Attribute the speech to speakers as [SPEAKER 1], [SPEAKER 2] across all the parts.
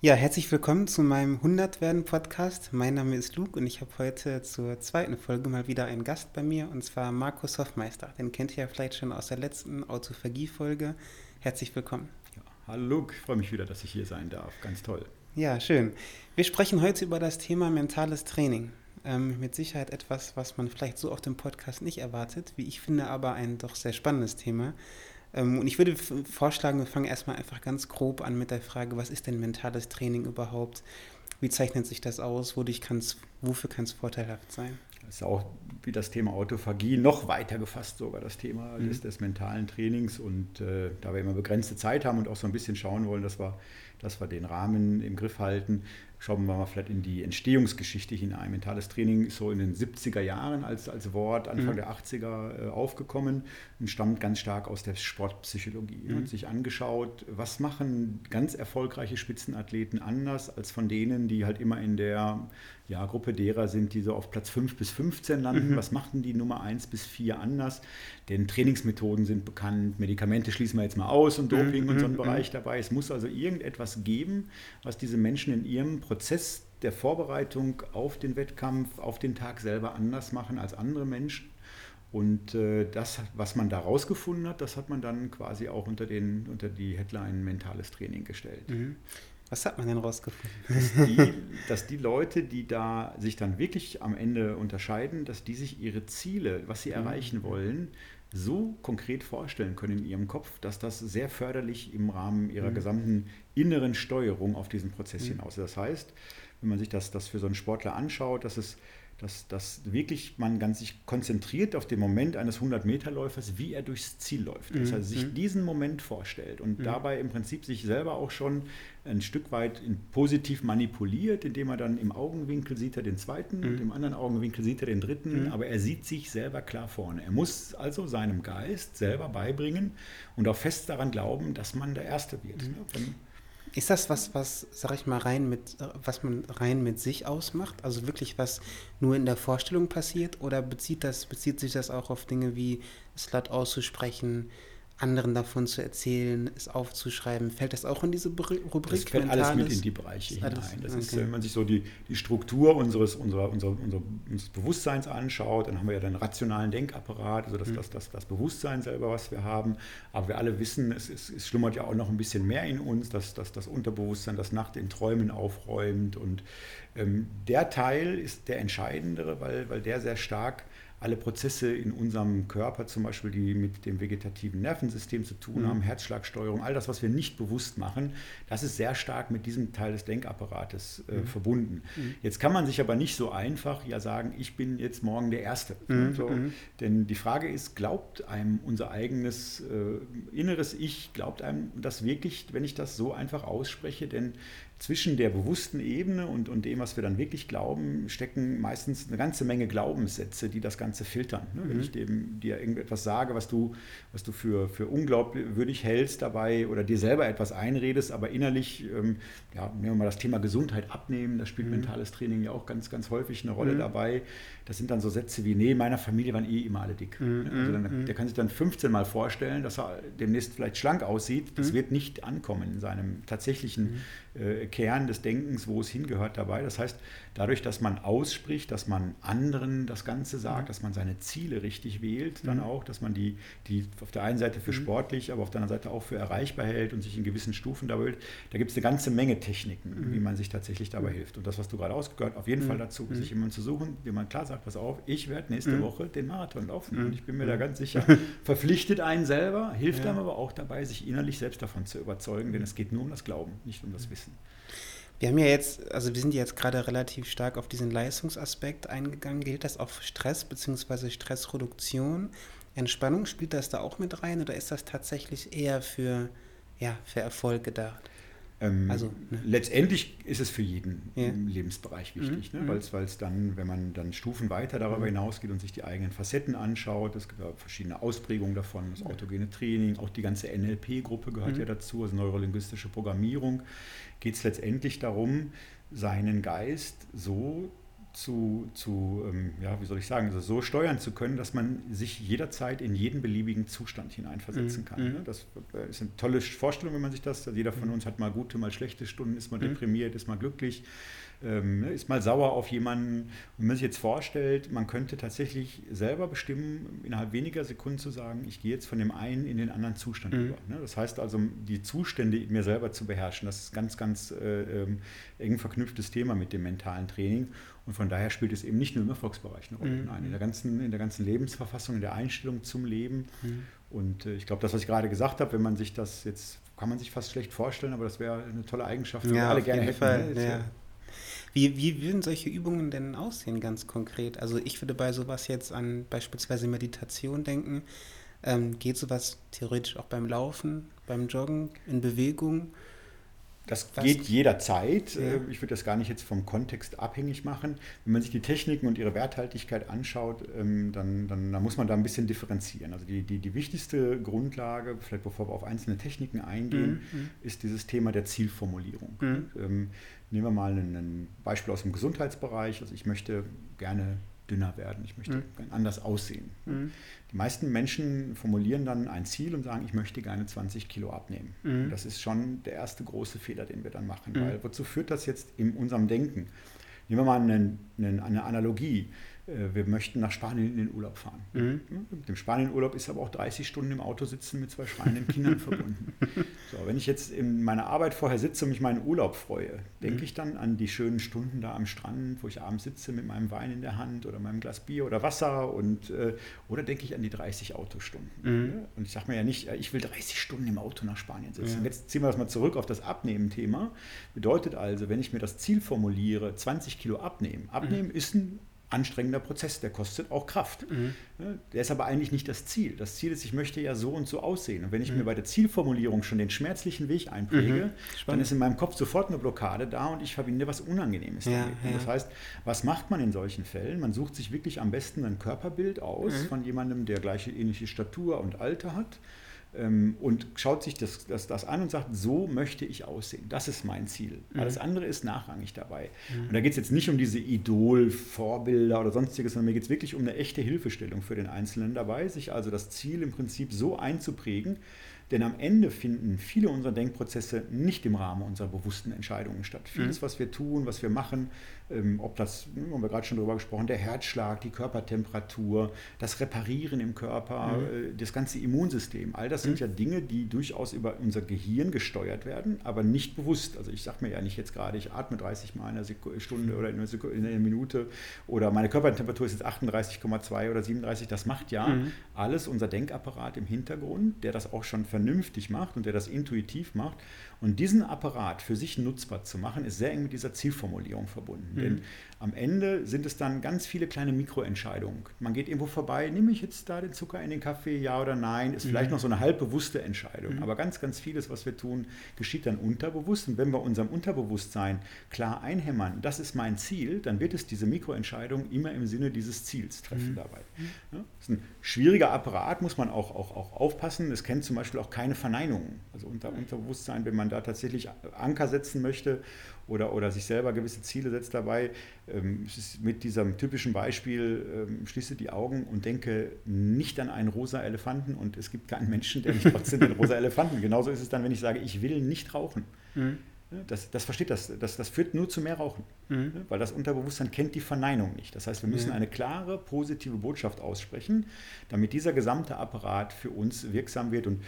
[SPEAKER 1] Ja, herzlich willkommen zu meinem 100 werden Podcast. Mein Name ist Luke und ich habe heute zur zweiten Folge mal wieder einen Gast bei mir und zwar Markus Hoffmeister. Den kennt ihr ja vielleicht schon aus der letzten Autophagie-Folge. Herzlich willkommen.
[SPEAKER 2] Ja, hallo Luke, ich freue mich wieder, dass ich hier sein darf. Ganz toll.
[SPEAKER 1] Ja, schön. Wir sprechen heute über das Thema mentales Training. Ähm, mit Sicherheit etwas, was man vielleicht so auf dem Podcast nicht erwartet, wie ich finde, aber ein doch sehr spannendes Thema. Ähm, und ich würde vorschlagen, wir fangen erstmal einfach ganz grob an mit der Frage, was ist denn mentales Training überhaupt? Wie zeichnet sich das aus? Wodurch kann's, wofür kann es vorteilhaft sein?
[SPEAKER 2] Das ist auch wie das Thema Autophagie noch weiter gefasst, sogar das Thema mhm. des, des, mentalen Trainings. Und äh, da wir immer begrenzte Zeit haben und auch so ein bisschen schauen wollen, dass wir, dass wir den Rahmen im Griff halten, schauen wir mal vielleicht in die Entstehungsgeschichte hinein. Mentales Training ist so in den 70er Jahren als, als Wort, Anfang mhm. der 80er äh, aufgekommen und stammt ganz stark aus der Sportpsychologie. Mhm. Und sich angeschaut, was machen ganz erfolgreiche Spitzenathleten anders als von denen, die halt immer in der ja, Gruppe derer sind, die so auf Platz 5 bis 15 landen. Mhm. Was machten die Nummer 1 bis 4 anders? Denn Trainingsmethoden sind bekannt, Medikamente schließen wir jetzt mal aus und Doping mhm. und so ein mhm. Bereich dabei. Es muss also irgendetwas geben, was diese Menschen in ihrem Prozess der Vorbereitung auf den Wettkampf, auf den Tag selber anders machen als andere Menschen. Und äh, das, was man da rausgefunden hat, das hat man dann quasi auch unter, den, unter die Headline mentales Training gestellt. Mhm.
[SPEAKER 1] Was hat man denn rausgefunden?
[SPEAKER 2] Dass die, dass die, Leute, die da sich dann wirklich am Ende unterscheiden, dass die sich ihre Ziele, was sie mhm. erreichen wollen, so konkret vorstellen können in ihrem Kopf, dass das sehr förderlich im Rahmen ihrer mhm. gesamten inneren Steuerung auf diesen Prozess mhm. hinaus ist. Das heißt, wenn man sich das, das für so einen Sportler anschaut, dass es dass, dass wirklich man ganz sich konzentriert auf den Moment eines 100-Meter-Läufers, wie er durchs Ziel läuft. Mhm. heißt, sich mhm. diesen Moment vorstellt und mhm. dabei im Prinzip sich selber auch schon ein Stück weit positiv manipuliert, indem er dann im Augenwinkel sieht er den zweiten, mhm. im anderen Augenwinkel sieht er den dritten, mhm. aber er sieht sich selber klar vorne. Er muss also seinem Geist selber beibringen und auch fest daran glauben, dass man der Erste wird. Mhm.
[SPEAKER 1] Ne? Ist das was, was, sag ich mal, rein mit, was man rein mit sich ausmacht? Also wirklich was nur in der Vorstellung passiert? Oder bezieht das, bezieht sich das auch auf Dinge wie es laut auszusprechen, anderen davon zu erzählen, es aufzuschreiben. Fällt das auch in diese Rubrik? Das
[SPEAKER 2] fällt alles mit in die Bereiche hinein. Das okay. ist, wenn man sich so die, die Struktur unseres, unserer, unserer, unseres Bewusstseins anschaut, dann haben wir ja den rationalen Denkapparat, also das, mhm. das, das, das Bewusstsein selber, was wir haben. Aber wir alle wissen, es, es, es schlummert ja auch noch ein bisschen mehr in uns, dass, dass das Unterbewusstsein das Nacht in Träumen aufräumt. Und ähm, der Teil ist der entscheidendere, weil, weil der sehr stark alle Prozesse in unserem Körper, zum Beispiel die mit dem vegetativen Nervensystem zu tun haben, mhm. Herzschlagsteuerung, all das, was wir nicht bewusst machen, das ist sehr stark mit diesem Teil des Denkapparates äh, mhm. verbunden. Mhm. Jetzt kann man sich aber nicht so einfach ja sagen, ich bin jetzt morgen der Erste. Mhm. So, mhm. denn die Frage ist, glaubt einem unser eigenes äh, inneres Ich, glaubt einem das wirklich, wenn ich das so einfach ausspreche? Denn zwischen der bewussten Ebene und, und dem, was wir dann wirklich glauben, stecken meistens eine ganze Menge Glaubenssätze, die das Ganze filtern. Ne? Wenn mhm. ich dem, dir irgendetwas sage, was du, was du für, für unglaubwürdig hältst dabei oder dir selber etwas einredest, aber innerlich, ähm, ja, nehmen wir mal das Thema Gesundheit abnehmen, da spielt mhm. mentales Training ja auch ganz, ganz häufig eine Rolle mhm. dabei. Das sind dann so Sätze wie, nee, meiner Familie waren eh immer alle dick. Ne? Also dann, mhm. der kann sich dann 15 Mal vorstellen, dass er demnächst vielleicht schlank aussieht. Das mhm. wird nicht ankommen in seinem tatsächlichen äh, Kern des Denkens, wo es hingehört dabei. Das heißt, dadurch, dass man ausspricht, dass man anderen das Ganze sagt, mhm. dass man seine Ziele richtig wählt, dann mhm. auch, dass man die, die auf der einen Seite für mhm. sportlich, aber auf der anderen Seite auch für erreichbar hält und sich in gewissen Stufen dabei hält, da gibt es eine ganze Menge Techniken, wie man sich tatsächlich dabei hilft. Und das, was du gerade ausgehört, auf jeden Fall dazu, sich jemanden zu suchen, dem man klar sagt, pass auf, ich werde nächste Woche den Marathon laufen und ich bin mir da ganz sicher, verpflichtet einen selber, hilft ja. einem aber auch dabei, sich innerlich selbst davon zu überzeugen, denn es geht nur um das Glauben, nicht um das Wissen.
[SPEAKER 1] Wir haben ja jetzt, also wir sind jetzt gerade relativ stark auf diesen Leistungsaspekt eingegangen. Gilt das auch für Stress bzw. Stressreduktion? Entspannung spielt das da auch mit rein oder ist das tatsächlich eher für, ja, für Erfolg gedacht?
[SPEAKER 2] Ähm, also, ne? Letztendlich ist es für jeden ja. Lebensbereich wichtig, mhm. ne? Mhm. weil es dann, wenn man dann Stufen weiter darüber mhm. hinausgeht und sich die eigenen Facetten anschaut, es gibt verschiedene Ausprägungen davon, das autogene Training, auch die ganze NLP-Gruppe gehört mhm. ja dazu, also neurolinguistische Programmierung, geht es letztendlich darum, seinen Geist so zu, zu ähm, ja, wie soll ich sagen, also so steuern zu können, dass man sich jederzeit in jeden beliebigen Zustand hineinversetzen mhm. kann. Ne? Das äh, ist eine tolle Vorstellung, wenn man sich das, jeder von mhm. uns hat mal gute, mal schlechte Stunden, ist mal mhm. deprimiert, ist mal glücklich ähm, ne, ist mal sauer auf jemanden. Und wenn man sich jetzt vorstellt, man könnte tatsächlich selber bestimmen, innerhalb weniger Sekunden zu sagen, ich gehe jetzt von dem einen in den anderen Zustand mhm. über. Ne? Das heißt also, die Zustände mir selber zu beherrschen, das ist ein ganz, ganz äh, ähm, eng verknüpftes Thema mit dem mentalen Training. Und von daher spielt es eben nicht nur im Erfolgsbereich eine Rolle, mhm. nein, in der, ganzen, in der ganzen Lebensverfassung, in der Einstellung zum Leben. Mhm. Und äh, ich glaube, das, was ich gerade gesagt habe, wenn man sich das jetzt, kann man sich fast schlecht vorstellen, aber das wäre eine tolle Eigenschaft, die ja, wir alle gerne hätten. Fall,
[SPEAKER 1] ne? ja. Wie, wie würden solche Übungen denn aussehen, ganz konkret? Also ich würde bei sowas jetzt an beispielsweise Meditation denken. Ähm, geht sowas theoretisch auch beim Laufen, beim Joggen, in Bewegung?
[SPEAKER 2] Das Was? geht jederzeit. Ja. Äh, ich würde das gar nicht jetzt vom Kontext abhängig machen. Wenn man sich die Techniken und ihre Werthaltigkeit anschaut, ähm, dann, dann, dann muss man da ein bisschen differenzieren. Also die, die, die wichtigste Grundlage, vielleicht bevor wir auf einzelne Techniken eingehen, mhm. mhm. ist dieses Thema der Zielformulierung. Mhm. Ähm, nehmen wir mal ein Beispiel aus dem Gesundheitsbereich. Also ich möchte gerne dünner werden, ich möchte mhm. anders aussehen. Mhm. Die meisten Menschen formulieren dann ein Ziel und sagen, ich möchte gerne 20 Kilo abnehmen. Mhm. Das ist schon der erste große Fehler, den wir dann machen. Mhm. Weil wozu führt das jetzt in unserem Denken? Nehmen wir mal eine, eine Analogie. Äh, wir möchten nach Spanien in den Urlaub fahren. Mhm. Mit dem Spanienurlaub ist aber auch 30 Stunden im Auto sitzen mit zwei schweinenden Kindern verbunden. So, wenn ich jetzt in meiner Arbeit vorher sitze und mich meinen Urlaub freue, denke mhm. ich dann an die schönen Stunden da am Strand, wo ich abends sitze mit meinem Wein in der Hand oder meinem Glas Bier oder Wasser und äh, oder denke ich an die 30 Autostunden. Mhm. Und ich sage mir ja nicht, ich will 30 Stunden im Auto nach Spanien sitzen. Ja. Jetzt ziehen wir das mal zurück auf das Abnehmen-Thema. Bedeutet also, wenn ich mir das Ziel formuliere, 20 Kilo abnehmen. Abnehmen mhm. ist ein anstrengender Prozess, der kostet auch Kraft. Mhm. Der ist aber eigentlich nicht das Ziel. Das Ziel ist, ich möchte ja so und so aussehen. Und wenn ich mhm. mir bei der Zielformulierung schon den schmerzlichen Weg einpräge, mhm. dann ist in meinem Kopf sofort eine Blockade da und ich verbinde was Unangenehmes ja, damit. Ja. Das heißt, was macht man in solchen Fällen? Man sucht sich wirklich am besten ein Körperbild aus mhm. von jemandem, der gleiche ähnliche Statur und Alter hat und schaut sich das, das, das an und sagt, so möchte ich aussehen. Das ist mein Ziel. Mhm. Alles andere ist nachrangig dabei. Mhm. Und da geht es jetzt nicht um diese Idol-Vorbilder oder sonstiges, sondern mir geht es wirklich um eine echte Hilfestellung für den Einzelnen dabei, sich also das Ziel im Prinzip so einzuprägen, denn am Ende finden viele unserer Denkprozesse nicht im Rahmen unserer bewussten Entscheidungen statt. Vieles, mhm. was wir tun, was wir machen, ähm, ob das, hm, haben wir gerade schon darüber gesprochen, der Herzschlag, die Körpertemperatur, das Reparieren im Körper, mhm. Äh, das ganze Immunsystem, all das sind mhm. ja Dinge, die durchaus über unser Gehirn gesteuert werden, aber nicht bewusst. Also ich sage mir ja nicht jetzt gerade, ich atme 30 Mal in einer Stunde oder in einer, Sekunde, in einer Minute oder meine Körpertemperatur ist jetzt 38,2 oder 37. Das macht ja mhm. alles unser Denkapparat im Hintergrund, der das auch schon vernünftig macht und der das intuitiv macht. Und diesen Apparat für sich nutzbar zu machen, ist sehr eng mit dieser Zielformulierung verbunden. Mhm. Denn am Ende sind es dann ganz viele kleine Mikroentscheidungen. Man geht irgendwo vorbei, nehme ich jetzt da den Zucker in den Kaffee, ja oder nein, ist vielleicht mhm. noch so eine halbbewusste Entscheidung. Mhm. Aber ganz, ganz vieles, was wir tun, geschieht dann unterbewusst. Und wenn wir unserem Unterbewusstsein klar einhämmern, das ist mein Ziel, dann wird es diese Mikroentscheidung immer im Sinne dieses Ziels treffen mhm. dabei. Ja, das ist ein schwieriger Apparat, muss man auch, auch, auch aufpassen. Es kennt zum Beispiel auch keine Verneinungen. Also unter Unterbewusstsein, wenn man da tatsächlich Anker setzen möchte oder, oder sich selber gewisse Ziele setzt dabei. Ähm, mit diesem typischen Beispiel, ähm, schließe die Augen und denke nicht an einen rosa Elefanten und es gibt keinen Menschen, der nicht trotzdem den rosa Elefanten. Genauso ist es dann, wenn ich sage, ich will nicht rauchen. Mhm. Das, das, versteht das, das, das führt nur zu mehr Rauchen, mhm. weil das Unterbewusstsein kennt die Verneinung nicht. Das heißt, wir müssen mhm. eine klare, positive Botschaft aussprechen, damit dieser gesamte Apparat für uns wirksam wird. Und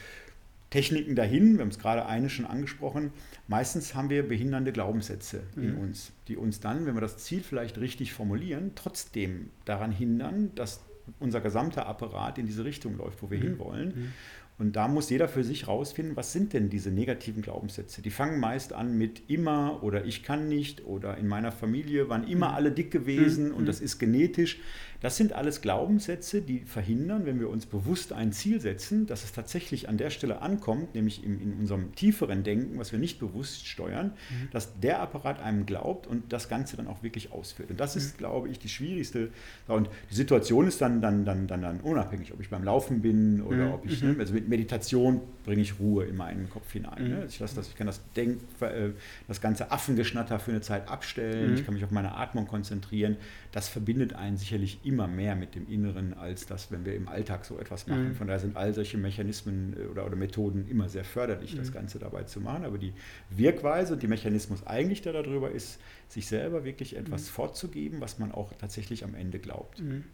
[SPEAKER 2] Techniken dahin, wir haben es gerade eine schon angesprochen, meistens haben wir behindernde Glaubenssätze mhm. in uns, die uns dann, wenn wir das Ziel vielleicht richtig formulieren, trotzdem daran hindern, dass unser gesamter Apparat in diese Richtung läuft, wo wir mhm. hinwollen. Mhm. Und da muss jeder für sich rausfinden, was sind denn diese negativen Glaubenssätze? Die fangen meist an mit immer oder ich kann nicht oder in meiner Familie waren immer mhm. alle dick gewesen mhm. und das ist genetisch. Das sind alles Glaubenssätze, die verhindern, wenn wir uns bewusst ein Ziel setzen, dass es tatsächlich an der Stelle ankommt, nämlich in, in unserem tieferen Denken, was wir nicht bewusst steuern, mhm. dass der Apparat einem glaubt und das Ganze dann auch wirklich ausführt. Und das ist, mhm. glaube ich, die schwierigste. Und die Situation ist dann, dann, dann, dann, dann unabhängig, ob ich beim Laufen bin oder mhm. ob ich, ne, mhm. also mit Meditation bringe ich Ruhe in meinen Kopf hinein. Ne? Mhm. Ich, lasse das, ich kann das, Denk, äh, das ganze Affengeschnatter für eine Zeit abstellen, ich kann mich auf meine Atmung konzentrieren. Das verbindet einen sicherlich immer mehr mit dem Inneren, als das, wenn wir im Alltag so etwas machen. Mhm. Von daher sind all solche Mechanismen äh, oder, oder Methoden immer sehr förderlich, mhm. das Ganze dabei zu machen. Aber die Wirkweise und die Mechanismus eigentlich da darüber ist, sich selber wirklich etwas mhm. vorzugeben, was man auch tatsächlich am Ende glaubt.
[SPEAKER 1] Mhm.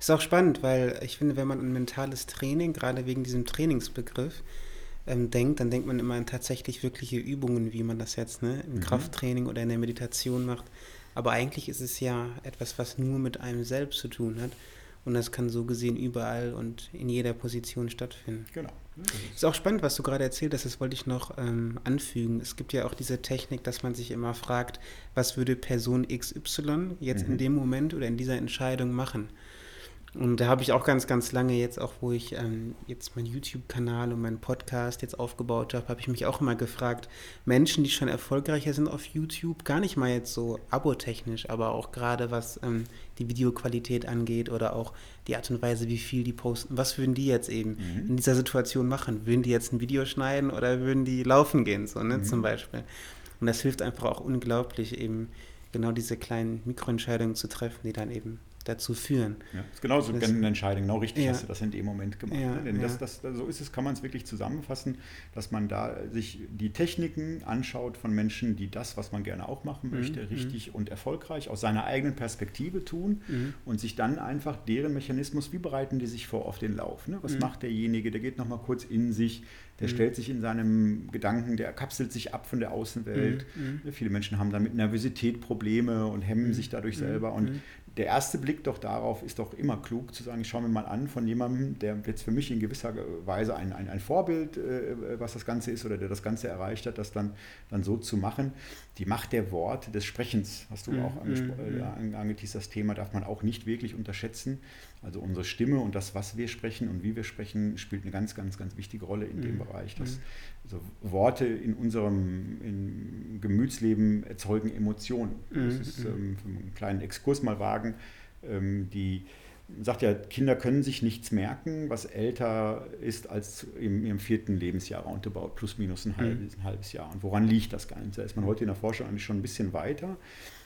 [SPEAKER 1] Ist auch spannend, weil ich finde, wenn man ein mentales Training, gerade wegen diesem Trainingsbegriff, ähm, denkt, dann denkt man immer an tatsächlich wirkliche Übungen, wie man das jetzt ne, im mhm. Krafttraining oder in der Meditation macht. Aber eigentlich ist es ja etwas, was nur mit einem selbst zu tun hat. Und das kann so gesehen überall und in jeder Position stattfinden. Genau. Ist auch spannend, was du gerade erzählt hast, das wollte ich noch ähm, anfügen. Es gibt ja auch diese Technik, dass man sich immer fragt, was würde Person XY jetzt mhm. in dem Moment oder in dieser Entscheidung machen? Und da habe ich auch ganz, ganz lange jetzt, auch wo ich ähm, jetzt meinen YouTube-Kanal und meinen Podcast jetzt aufgebaut habe, habe ich mich auch immer gefragt, Menschen, die schon erfolgreicher sind auf YouTube, gar nicht mal jetzt so abotechnisch, aber auch gerade was ähm, die Videoqualität angeht oder auch die Art und Weise, wie viel die posten, was würden die jetzt eben mhm. in dieser Situation machen? Würden die jetzt ein Video schneiden oder würden die laufen gehen, so, ne, mhm. zum Beispiel? Und das hilft einfach auch unglaublich, eben genau diese kleinen Mikroentscheidungen zu treffen, die dann eben dazu führen.
[SPEAKER 2] Ja, das ist genauso das, eine Entscheidung. Genau richtig ja. hast du das in dem Moment gemacht. Ja, ne? Denn das, das, so ist es, kann man es wirklich zusammenfassen, dass man da sich die Techniken anschaut von Menschen, die das, was man gerne auch machen mhm, möchte, mhm. richtig und erfolgreich aus seiner eigenen Perspektive tun mhm. und sich dann einfach deren Mechanismus, wie bereiten die sich vor auf den Lauf? Ne? Was mhm. macht derjenige? Der geht nochmal kurz in sich, der mhm. stellt sich in seinem Gedanken, der kapselt sich ab von der Außenwelt. Mhm. Viele Menschen haben dann mit Nervosität Probleme und hemmen sich dadurch selber. Und der erste Blick doch darauf ist doch immer klug, zu sagen, ich schaue mir mal an von jemandem, der jetzt für mich in gewisser Weise ein, ein, ein Vorbild, äh, was das Ganze ist oder der das Ganze erreicht hat, das dann, dann so zu machen. Die Macht der Worte, des Sprechens, hast du mhm. auch mhm. äh, angeteased, das Thema darf man auch nicht wirklich unterschätzen. Also unsere Stimme und das, was wir sprechen und wie wir sprechen, spielt eine ganz, ganz, ganz wichtige Rolle in mhm. dem Bereich. Dass, mhm. also Worte in unserem in Gemütsleben erzeugen Emotionen. Das mhm. ist ähm, einen kleinen Exkurs mal wagen. Ähm, die sagt ja, Kinder können sich nichts merken, was älter ist als im, im vierten Lebensjahr, roundabout, plus minus ein, mhm. halbes, ein halbes Jahr. Und woran liegt das Ganze? Da ist man heute in der Forschung eigentlich schon ein bisschen weiter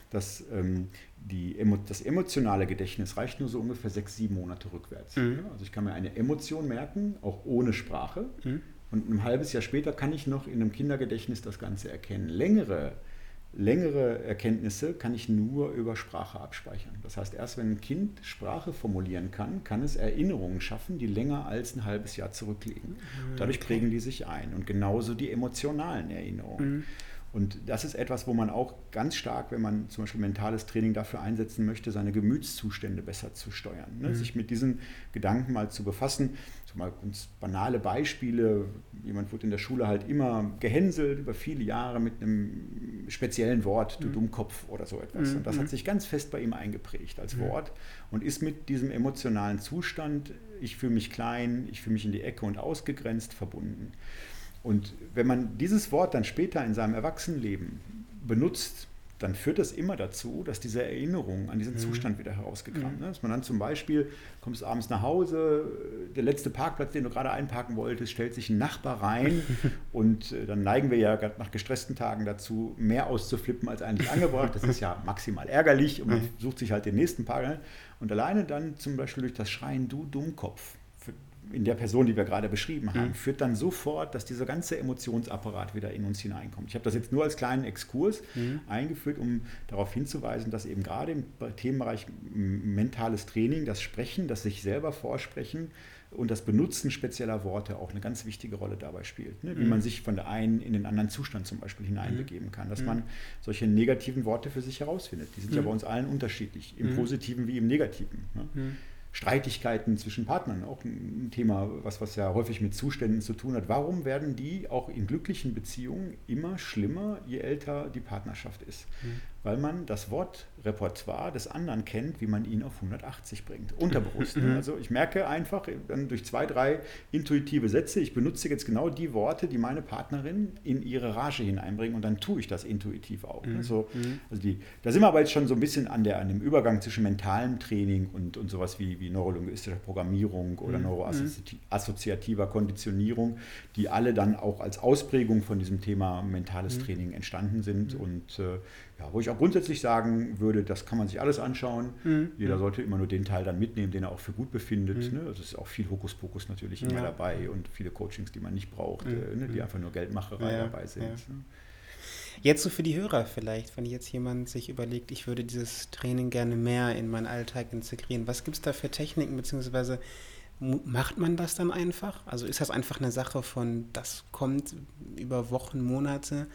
[SPEAKER 2] dass ähm, die, das emotionale Gedächtnis reicht nur so ungefähr sechs, sieben Monate rückwärts. Mhm. Also ich kann mir eine Emotion merken, auch ohne Sprache. Mhm. Und ein halbes Jahr später kann ich noch in einem Kindergedächtnis das Ganze erkennen. Längere, längere Erkenntnisse kann ich nur über Sprache abspeichern. Das heißt, erst wenn ein Kind Sprache formulieren kann, kann es Erinnerungen schaffen, die länger als ein halbes Jahr zurückliegen. Mhm, Dadurch prägen die sich ein. Und genauso die emotionalen Erinnerungen. Mhm. Und das ist etwas, wo man auch ganz stark, wenn man zum Beispiel mentales Training dafür einsetzen möchte, seine Gemütszustände besser zu steuern. Ne? Mhm. Sich mit diesen Gedanken mal zu befassen. Mal ganz banale Beispiele. Jemand wird in der Schule halt immer gehänselt über viele Jahre mit einem speziellen Wort, du mhm. Dummkopf oder so etwas. Mhm. Und das hat mhm. sich ganz fest bei ihm eingeprägt als mhm. Wort und ist mit diesem emotionalen Zustand, ich fühle mich klein, ich fühle mich in die Ecke und ausgegrenzt verbunden. Und wenn man dieses Wort dann später in seinem Erwachsenenleben benutzt, dann führt das immer dazu, dass diese Erinnerung an diesen mhm. Zustand wieder herausgekramt. Mhm. Dass man dann zum Beispiel, kommst abends nach Hause, der letzte Parkplatz, den du gerade einparken wolltest, stellt sich ein Nachbar rein und äh, dann neigen wir ja gerade nach gestressten Tagen dazu, mehr auszuflippen als eigentlich angebracht. Das ist ja maximal ärgerlich und man mhm. sucht sich halt den nächsten Park. Und alleine dann zum Beispiel durch das Schreien, du Dummkopf, in der Person, die wir gerade beschrieben haben, mhm. führt dann sofort, dass dieser ganze Emotionsapparat wieder in uns hineinkommt. Ich habe das jetzt nur als kleinen Exkurs mhm. eingeführt, um darauf hinzuweisen, dass eben gerade im Themenbereich mentales Training, das Sprechen, das sich selber vorsprechen und das Benutzen spezieller Worte auch eine ganz wichtige Rolle dabei spielt. Ne? Wie mhm. man sich von der einen in den anderen Zustand zum Beispiel hineinbegeben mhm. kann, dass mhm. man solche negativen Worte für sich herausfindet. Die sind ja mhm. bei uns allen unterschiedlich, im Positiven wie im Negativen. Ne? Streitigkeiten zwischen Partnern, auch ein Thema, was, was ja häufig mit Zuständen zu tun hat. Warum werden die auch in glücklichen Beziehungen immer schlimmer, je älter die Partnerschaft ist? Mhm weil man das Wortrepertoire des anderen kennt, wie man ihn auf 180 bringt. Unterbewusst. Ne? Mhm. Also ich merke einfach dann durch zwei, drei intuitive Sätze, ich benutze jetzt genau die Worte, die meine Partnerin in ihre Rage hineinbringen und dann tue ich das intuitiv auch. Ne? Mhm. Also, also die, da sind wir aber jetzt schon so ein bisschen an, der, an dem Übergang zwischen mentalem Training und, und sowas wie, wie neurolinguistischer Programmierung oder mhm. neuroassoziativer Konditionierung, die alle dann auch als Ausprägung von diesem Thema mentales mhm. Training entstanden sind mhm. und äh, ja, wo ich auch grundsätzlich sagen würde, das kann man sich alles anschauen. Mhm. Jeder mhm. sollte immer nur den Teil dann mitnehmen, den er auch für gut befindet. Mhm. Ne? Also es ist auch viel Hokuspokus natürlich immer ja. dabei und viele Coachings, die man nicht braucht, mhm. äh, ne? die einfach nur Geldmacherei ja, dabei sind. Ne?
[SPEAKER 1] Jetzt so für die Hörer vielleicht, wenn jetzt jemand sich überlegt, ich würde dieses Training gerne mehr in meinen Alltag integrieren. Was gibt es da für Techniken, beziehungsweise macht man das dann einfach? Also ist das einfach eine Sache von, das kommt über Wochen, Monate?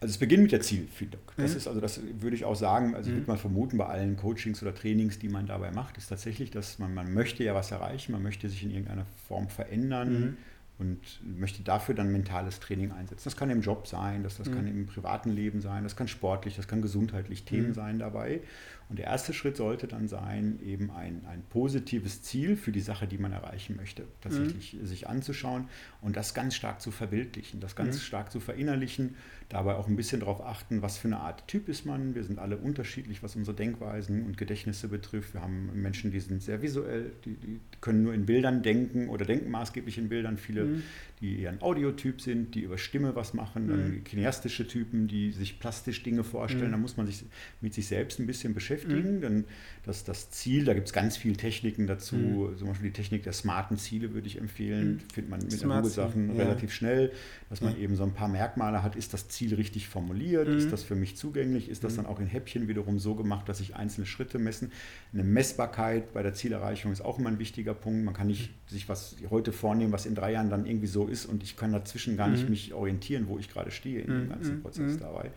[SPEAKER 2] Also es beginnt mit der Zielfindung. Das mhm. ist also, das würde ich auch sagen, also mhm. würde man vermuten bei allen Coachings oder Trainings, die man dabei macht, ist tatsächlich, dass man, man möchte ja was erreichen, man möchte sich in irgendeiner Form verändern mhm. Und möchte dafür dann mentales Training einsetzen. Das kann im Job sein, das, das kann mhm. im privaten Leben sein, das kann sportlich, das kann gesundheitlich Themen mhm. sein dabei. Und der erste Schritt sollte dann sein, eben ein, ein positives Ziel für die Sache, die man erreichen möchte, tatsächlich mhm. sich anzuschauen und das ganz stark zu verbildlichen, das ganz mhm. stark zu verinnerlichen, dabei auch ein bisschen darauf achten, was für eine Art Typ ist man. Wir sind alle unterschiedlich, was unsere Denkweisen und Gedächtnisse betrifft. Wir haben Menschen, die sind sehr visuell, die, die können nur in Bildern denken oder denken maßgeblich in Bildern. Viele, mhm. die eher ein Audiotyp sind, die über Stimme was machen, dann mhm. kineastische Typen, die sich plastisch Dinge vorstellen. Mhm. Da muss man sich mit sich selbst ein bisschen beschäftigen. Mhm. Dann das, das Ziel, da gibt es ganz viele Techniken dazu. Mhm. Zum Beispiel die Technik der smarten Ziele würde ich empfehlen. Mhm. Findet man mit Smart Google-Sachen ja. relativ schnell, dass man ja. eben so ein paar Merkmale hat. Ist das Ziel richtig formuliert? Ist mhm. das für mich zugänglich? Ist das mhm. dann auch in Häppchen wiederum so gemacht, dass ich einzelne Schritte messen? Eine Messbarkeit bei der Zielerreichung ist auch immer ein wichtiger Punkt. Man kann nicht mhm. sich was heute vornehmen, was in drei Jahren dann irgendwie so ist und ich kann dazwischen gar nicht mich orientieren, wo ich gerade stehe in dem ganzen Prozess dabei.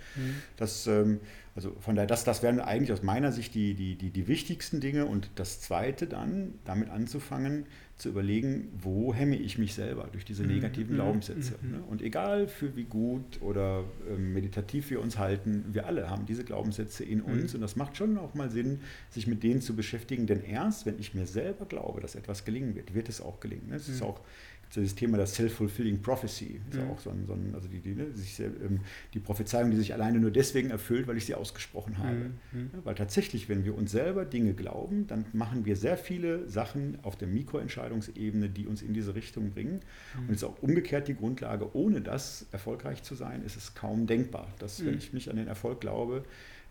[SPEAKER 2] Das ähm, also von daher, das, das wären eigentlich aus meiner Sicht die, die, die, die wichtigsten Dinge. Und das Zweite dann, damit anzufangen, zu überlegen, wo hemme ich mich selber durch diese mhm. negativen mhm. Glaubenssätze. Mhm. Ne? Und egal für wie gut oder äh, meditativ wir uns halten, wir alle haben diese Glaubenssätze in uns. Mhm. Und das macht schon auch mal Sinn, sich mit denen zu beschäftigen. Denn erst, wenn ich mir selber glaube, dass etwas gelingen wird, wird es auch gelingen. Es ist mhm. auch das Thema der Self-Fulfilling Prophecy. Ist ja mhm. auch so ein, so ein, also die, die, ne, sich, ähm, die Prophezeiung, die sich alleine nur deswegen erfüllt, weil ich sie ausgesprochen habe. Mhm. mhm. Ja, weil tatsächlich, wenn wir uns selber Dinge glauben, dann machen wir sehr viele Sachen auf der Mikroentscheidungsebene, die uns in diese Richtung bringen. Mhm. Und es ist auch umgekehrt die Grundlage, ohne das erfolgreich zu sein, ist es kaum denkbar, dass wenn mhm. ich mich an den Erfolg glaube,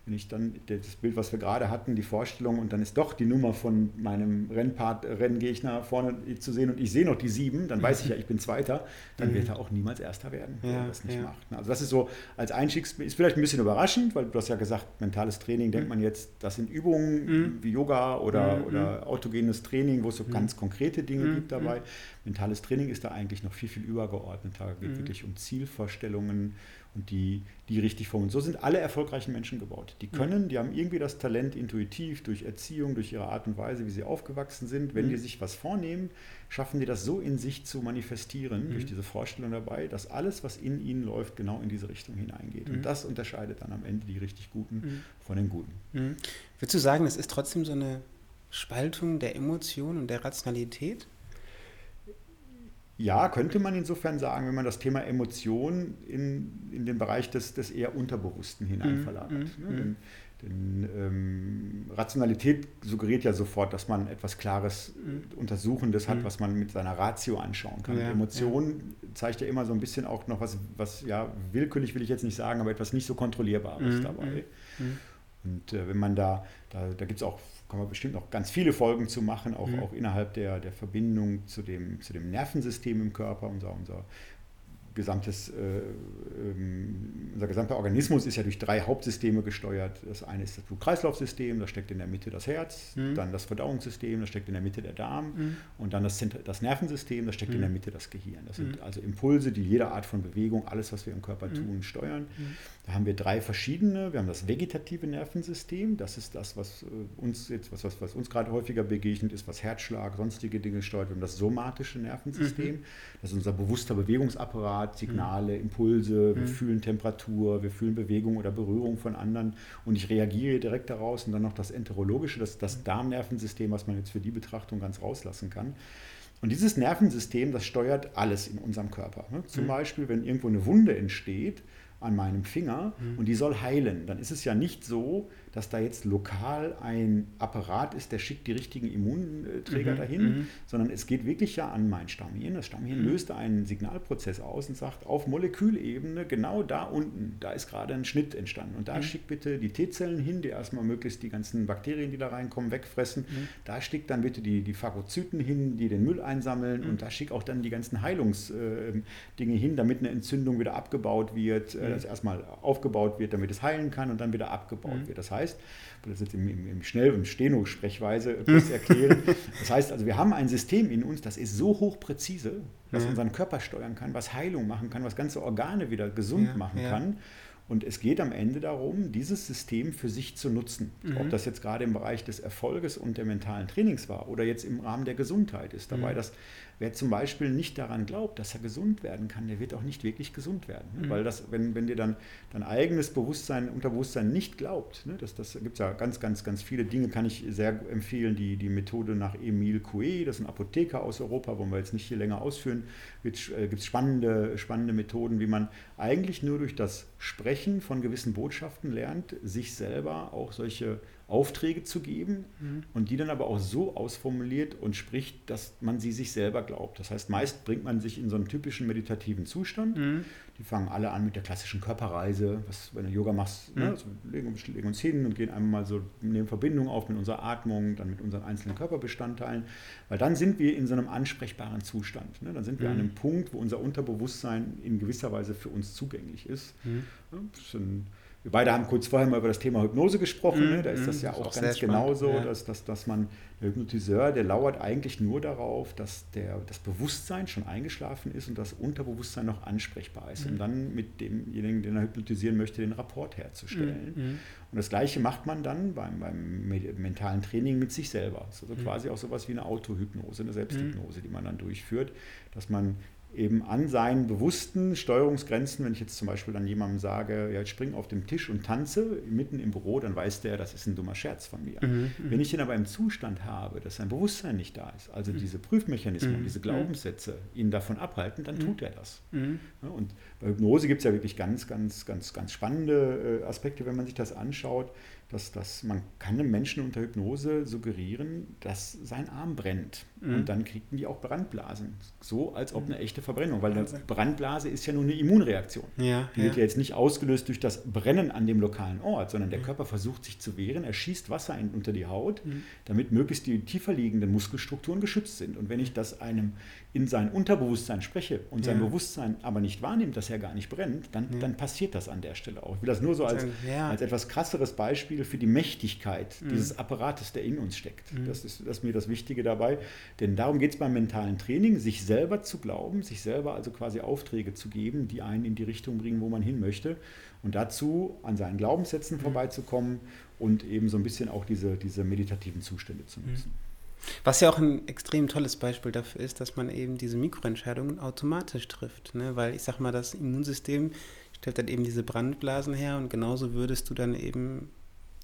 [SPEAKER 2] wenn ich dann das Bild, was wir gerade hatten, die Vorstellung und dann ist doch die Nummer von meinem Rennpart, Renngegner vorne zu sehen und ich sehe noch die sieben, dann weiß ich ja, ich bin Zweiter, dann mhm. wird er auch niemals Erster werden, wenn er das nicht ja. macht. Also das ist so als Einstiegs, ist vielleicht ein bisschen überraschend, weil du hast ja gesagt, mentales Training, denkt mhm. man jetzt, das sind Übungen mhm. wie Yoga oder, mhm. oder autogenes Training, wo es so mhm. ganz konkrete Dinge mhm. gibt dabei. Mentales Training ist da eigentlich noch viel, viel übergeordneter, geht wirklich um Zielvorstellungen, und die, die richtig formen. So sind alle erfolgreichen Menschen gebaut. Die können, die haben irgendwie das Talent intuitiv durch Erziehung, durch ihre Art und Weise, wie sie aufgewachsen sind. Wenn mhm. die sich was vornehmen, schaffen die das so in sich zu manifestieren, mhm. durch diese Vorstellung dabei, dass alles, was in ihnen läuft, genau in diese Richtung hineingeht. Mhm. Und das unterscheidet dann am Ende die richtig Guten mhm. von den Guten.
[SPEAKER 1] Mhm. Würdest du sagen, es ist trotzdem so eine Spaltung der Emotionen und der Rationalität?
[SPEAKER 2] Ja, könnte man insofern sagen, wenn man das Thema Emotion in, in den Bereich des, des eher Unterbewussten hinein mhm, verlagert. Mm, ne? Denn, denn ähm, Rationalität suggeriert ja sofort, dass man etwas Klares, mm. Untersuchendes hat, mm. was man mit seiner Ratio anschauen kann. Ja, Emotion ja. zeigt ja immer so ein bisschen auch noch was, was, ja, willkürlich will ich jetzt nicht sagen, aber etwas nicht so Kontrollierbares dabei. Und äh, wenn man da, da, da gibt es auch kommen wir bestimmt noch ganz viele Folgen zu machen, auch, mhm. auch innerhalb der, der Verbindung zu dem, zu dem Nervensystem im Körper. Unser, unser gesamtes, äh, ähm, unser gesamter Organismus ist ja durch drei Hauptsysteme gesteuert. Das eine ist das Blut-Kreislauf-System, da steckt in der Mitte das Herz, mhm. dann das Verdauungssystem, da steckt in der Mitte der Darm mhm. und dann das, das Nervensystem, da steckt mhm. in der Mitte das Gehirn. Das sind mhm. also Impulse, die jede Art von Bewegung, alles, was wir im Körper mhm. tun, steuern. Mhm. Da haben wir drei verschiedene. Wir haben das vegetative Nervensystem. Das ist das, was äh, uns jetzt, was, was, was uns gerade häufiger begegnet ist, was Herzschlag, sonstige Dinge steuert. Wir haben das somatische Nervensystem. Mhm. Das ist unser bewusster Bewegungsapparat, Signale, mhm. Impulse. Wir mhm. fühlen Temperatur, wir fühlen Bewegung oder Berührung von anderen. Und ich reagiere direkt daraus. Und dann noch das enterologische, das, das mhm. Darmnervensystem, was man jetzt für die Betrachtung ganz rauslassen kann. Und dieses Nervensystem, das steuert alles in unserem Körper. Ne? Zum mhm. Beispiel, wenn irgendwo eine Wunde entsteht, an meinem Finger mhm. und die soll heilen. Dann ist es ja nicht so, dass da jetzt lokal ein Apparat ist, der schickt die richtigen Immunträger mhm. dahin, mhm. sondern es geht wirklich ja an mein Stammhirn. Das Stammhirn mhm. löst einen Signalprozess aus und sagt, auf Molekülebene, genau da unten, da ist gerade ein Schnitt entstanden. Und da mhm. schickt bitte die T-Zellen hin, die erstmal möglichst die ganzen Bakterien, die da reinkommen, wegfressen. Da schickt dann bitte die, die Phagozyten hin, die den Müll einsammeln. Und da schickt auch dann die ganzen Heilungsdinge äh, hin, damit eine Entzündung wieder abgebaut wird, äh, dass erstmal aufgebaut wird, damit es heilen kann und dann wieder abgebaut wird. Das heißt, heißt, ich will das jetzt im, im, im Schnell- und Steno-Sprechweise kurz erklären. Das heißt also, wir haben ein System in uns, das ist so hochpräzise, dass ja. unseren Körper steuern kann, was Heilung machen kann, was ganze Organe wieder gesund ja, machen ja. kann. Und es geht am Ende darum, dieses System für sich zu nutzen. Mhm. Ob das jetzt gerade im Bereich des Erfolges und der mentalen Trainings war oder jetzt im Rahmen der Gesundheit ist. Dabei, mhm. dass Wer zum Beispiel nicht daran glaubt, dass er gesund werden kann, der wird auch nicht wirklich gesund werden. Ne? Mhm. Weil das, wenn, wenn dir dann dein eigenes Bewusstsein, Unterbewusstsein nicht glaubt, ne? das, das gibt es ja ganz, ganz, ganz viele Dinge, kann ich sehr empfehlen. Die, die Methode nach Emile Coué, das ist ein Apotheker aus Europa, wollen wir jetzt nicht hier länger ausführen, gibt es äh, spannende, spannende Methoden, wie man eigentlich nur durch das Sprechen von gewissen Botschaften lernt, sich selber auch solche Aufträge zu geben mhm. und die dann aber auch so ausformuliert und spricht, dass man sie sich selber glaubt. Das heißt, meist bringt man sich in so einen typischen meditativen Zustand. Mhm. Die fangen alle an mit der klassischen Körperreise, was wenn du Yoga machst, ne, mhm. ne, also legen, legen, uns hin und gehen einmal mal so nehmen Verbindung auf mit unserer Atmung, dann mit unseren einzelnen Körperbestandteilen, weil dann sind wir in so einem ansprechbaren Zustand. Ne? Dann sind wir an mhm. einem Punkt, wo unser Unterbewusstsein in gewisser Weise für uns zugänglich ist. Mhm. Ja, wir beide haben kurz vorher mal über das Thema Hypnose gesprochen. Mhm. Ne? Da ist das mhm. ja auch, auch ganz genau so, ja. dass, dass, dass man, der Hypnotiseur, der lauert eigentlich nur darauf, dass der, das Bewusstsein schon eingeschlafen ist und das Unterbewusstsein noch ansprechbar ist, mhm. um dann mit demjenigen, den er hypnotisieren möchte, den Rapport herzustellen. Mhm. mhm. Und das Gleiche macht man dann beim, beim mentalen Training mit sich selber. Also mhm. quasi auch sowas wie eine Autohypnose, eine Selbsthypnose, die man dann durchführt, dass man eben an seinen bewussten Steuerungsgrenzen, wenn ich jetzt zum Beispiel dann jemandem sage, ja, ich springe auf dem Tisch und tanze mitten im Büro, dann weiß der, das ist ein dummer Scherz von mir. Mhm, mhm. wenn ich ihn aber im Zustand habe, dass sein Bewusstsein nicht da ist, also mhm. diese Prüfmechanismen, mhm. diese mhm. Glaubenssätze ihn davon abhalten, dann mhm. tut er das. Ja, und bei Hypnose gibt es ja wirklich ganz, ganz, ganz, ganz spannende äh, Aspekte, wenn man sich das anschaut dass, dass man kann einem Menschen unter Hypnose suggerieren, dass sein Arm brennt. Mhm. Und dann kriegen die auch Brandblasen. So, als ob eine echte Verbrennung. Weil eine Brandblase ist ja nur eine Immunreaktion. Ja, die ja. wird ja jetzt nicht ausgelöst durch das Brennen an dem lokalen Ort, sondern der mhm. Körper versucht sich zu wehren. Er schießt Wasser in, unter die Haut, mhm. damit möglichst die tiefer liegenden Muskelstrukturen geschützt sind. Und wenn ich das einem in sein Unterbewusstsein spreche und sein Bewusstsein aber nicht wahrnimmt, dass er gar nicht brennt, dann, dann passiert das an der Stelle auch. Ich will das nur so als, als etwas krasseres Beispiel Beispiel für die Mächtigkeit mhm. dieses Apparates, der in uns steckt. Mhm. Das, ist, das ist mir das Wichtige dabei. Denn darum geht es beim mentalen Training, sich selber zu glauben, sich selber also quasi Aufträge zu geben, die einen in die Richtung bringen, wo man hin möchte. Und dazu an seinen Glaubenssätzen mhm. vorbeizukommen und eben so ein bisschen auch diese, diese meditativen Zustände zu nutzen. Mhm.
[SPEAKER 1] Was ja auch ein extrem tolles Beispiel dafür ist, dass man eben diese Mikroentscheidungen automatisch trifft. Ne? Weil ich sag mal, das Immunsystem stellt dann eben diese Brandblasen her und genauso würdest du dann eben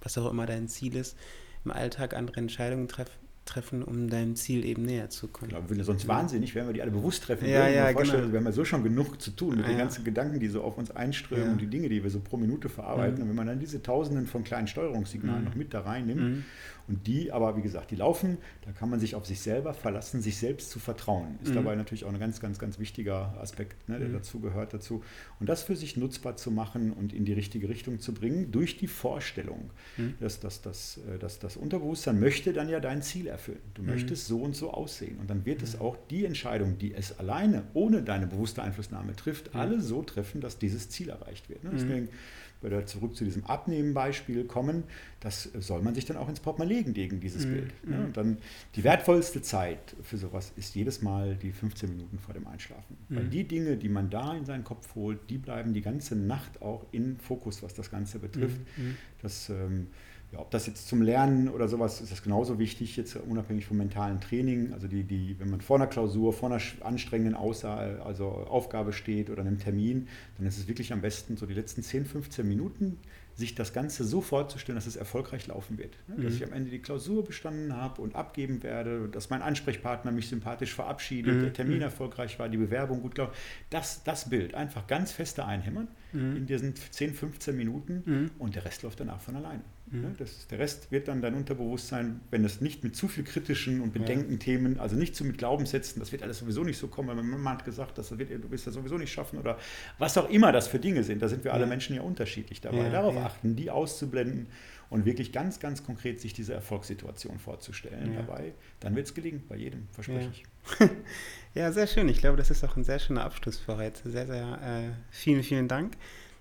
[SPEAKER 1] was auch immer dein Ziel ist, im Alltag andere Entscheidungen treffen treffen, um deinem Ziel eben näher zu kommen.
[SPEAKER 2] Genau, wir sonst wahnsinnig, wenn wir die alle bewusst treffen
[SPEAKER 1] ja, Ja, genau.
[SPEAKER 2] Wir haben ja so schon genug zu tun mit ah, den ganzen Gedanken, die so auf uns einströmen ja. und die Dinge, die wir so pro Minute verarbeiten. Mhm. Und wenn man dann diese Tausenden von kleinen Steuerungssignalen mhm. noch mit da reinnimmt, mhm. Und die aber, wie gesagt, die laufen, da kann man sich auf sich selber verlassen, sich selbst zu vertrauen. Ist mhm. dabei natürlich auch ein ganz, ganz, ganz wichtiger Aspekt, ne, der mhm. dazu gehört dazu. Und das für sich nutzbar zu machen und in die richtige Richtung zu bringen, durch die Vorstellung, mhm. dass, dass, dass, äh, dass das Unterbewusstsein möchte dann ja dein Ziel erfüllen. Du mhm. möchtest so und so aussehen. Und dann wird es mhm. auch die Entscheidung, die es alleine, ohne deine bewusste Einflussnahme trifft, mhm. alle so treffen, dass dieses Ziel erreicht wird. Ne? Deswegen wieder zurück zu diesem Abnehmen-Beispiel kommen, das soll man sich dann auch ins Portemonnaie legen, dieses mhm. Bild. Ne? Und dann die wertvollste Zeit für sowas ist jedes Mal die 15 Minuten vor dem Einschlafen. Mhm. Weil die Dinge, die man da in seinen Kopf holt, die bleiben die ganze Nacht auch in Fokus, was das Ganze betrifft. Mhm. Das ähm, ja, ob das jetzt zum Lernen oder sowas ist das genauso wichtig, jetzt unabhängig vom mentalen Training. Also die, die, wenn man vor einer Klausur, vor einer anstrengenden Aussage, also Aufgabe steht oder einem Termin, dann ist es wirklich am besten, so die letzten 10, 15 Minuten sich das Ganze so vorzustellen, dass es erfolgreich laufen wird. Ne? Dass mhm. ich am Ende die Klausur bestanden habe und abgeben werde, dass mein Ansprechpartner mich sympathisch verabschiedet, mhm. der Termin mhm. erfolgreich war, die Bewerbung gut läuft. Das, das Bild einfach ganz feste einhämmern mhm. in diesen 10, 15 Minuten mhm. und der Rest läuft danach von alleine. Mhm. Ne? Das, der Rest wird dann dein Unterbewusstsein, wenn es nicht mit zu viel kritischen und Bedenkenthemen, ja. also nicht zu mit Glaubenssätzen, das wird alles sowieso nicht so kommen, weil meine Mama hat gesagt, das wird, du wirst das sowieso nicht schaffen oder was auch immer das für Dinge sind, da sind wir alle Menschen ja unterschiedlich dabei. Ja, Darauf ja. achten, die auszublenden und wirklich ganz, ganz konkret sich diese Erfolgssituation vorzustellen dabei, dann wird es gelingen, bei jedem, verspreche ich.
[SPEAKER 1] ja, sehr schön. Ich glaube, das ist auch ein sehr schöner Abschluss für heute. Sehr, sehr äh, vielen, vielen Dank.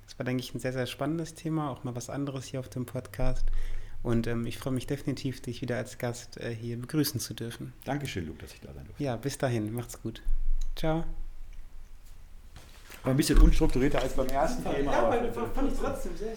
[SPEAKER 1] Das war, denke ich, ein sehr, sehr spannendes Thema, auch mal was anderes hier auf dem Podcast. Und ähm, ich freue mich definitiv, dich wieder als Gast äh, hier begrüßen zu dürfen.
[SPEAKER 2] Dankeschön, Luke, dass ich da sein durfte.
[SPEAKER 1] Ja, bis dahin. Macht's gut. Ciao.
[SPEAKER 2] War ein bisschen unstrukturierter als beim ersten Thema.
[SPEAKER 1] Ja, aber fand ich trotzdem sehr